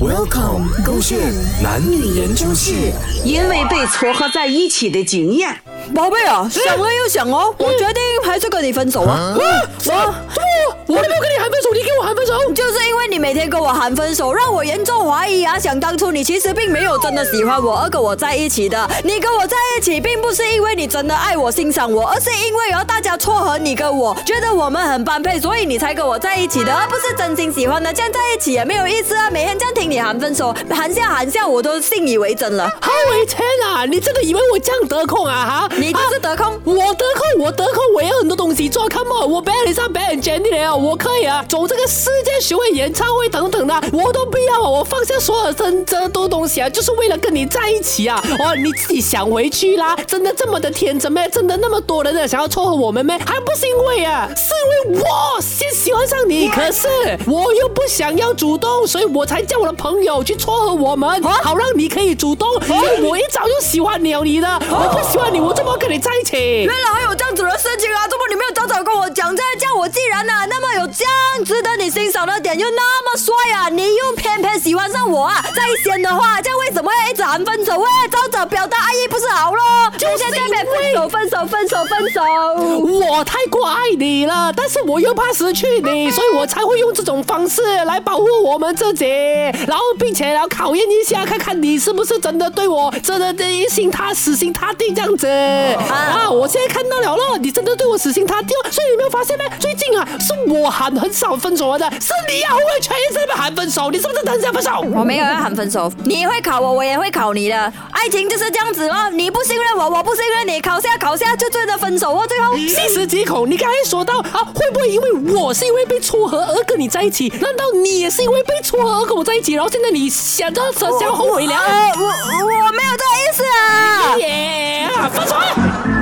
Welcome，勾线男女研究室。因为被撮合在一起的经验，宝贝啊，想了又想哦，我决定还是跟你分手啊！我我都没有跟你喊分手，就是因为你每天跟我喊分手，让我严重怀疑啊！想当初你其实并没有真的喜欢我而跟我在一起的。你跟我在一起，并不是因为你真的爱我、欣赏我，而是因为有大家撮合你跟我，觉得我们很般配，所以你才跟我在一起的，而不是真心喜欢的。这样在一起也没有意思啊！每天这样听你喊分手，喊下喊下，我都信以为真了。好伟天啊！你真的以为我这样得空啊？哈，你就是得空，我得空，我得空，我有很多东西做。Come on，我表演上表演 Jenny 了，我可以啊，走这个世界巡回演唱会等等的，我都不要啊！我放下所有真这多东西啊，就是为了跟你在一起啊！哦，你自己想回去啦？真的这么的天真咩？真的那么多人的想要撮合我们咩？还不是因为啊，是因为我先喜欢上你，可是我又不想要主动，所以我才叫我的朋友去撮合我们，好让你可以主动。因为我一早就喜欢你了，你的，我不喜欢你，我怎么跟你在一起？原来还有这样子的事情啊！这么你得你欣赏的点，又那么帅啊，你又偏偏喜欢上我啊！在先的话，这样为什么要一直喊分手？喂，早早表达爱意不是是现在在分手，分手，分手，分手。我太过爱你了，但是我又怕失去你，所以我才会用这种方式来保护我们自己，然后并且然后考验一下，看看你是不是真的对我真的一心塌死心塌地这样子啊！我现在看到了了，你真的对我死心塌地，所以你没有发现吗？最近啊，是我喊很少分手的，是你啊，会全一直在喊分手，你是不是很想分手？我没有要喊分手，你会考我，我也会考你的，爱情就是这样子哦，你不信任我，我不是因为你，考下考下就真的分手哦，最后细思极恐。你刚才说到啊，会不会因为我是因为被撮合而跟你在一起？难道你也是因为被撮合而跟我在一起？然后现在你想着想后悔了？我我没有这意思啊！耶，分手。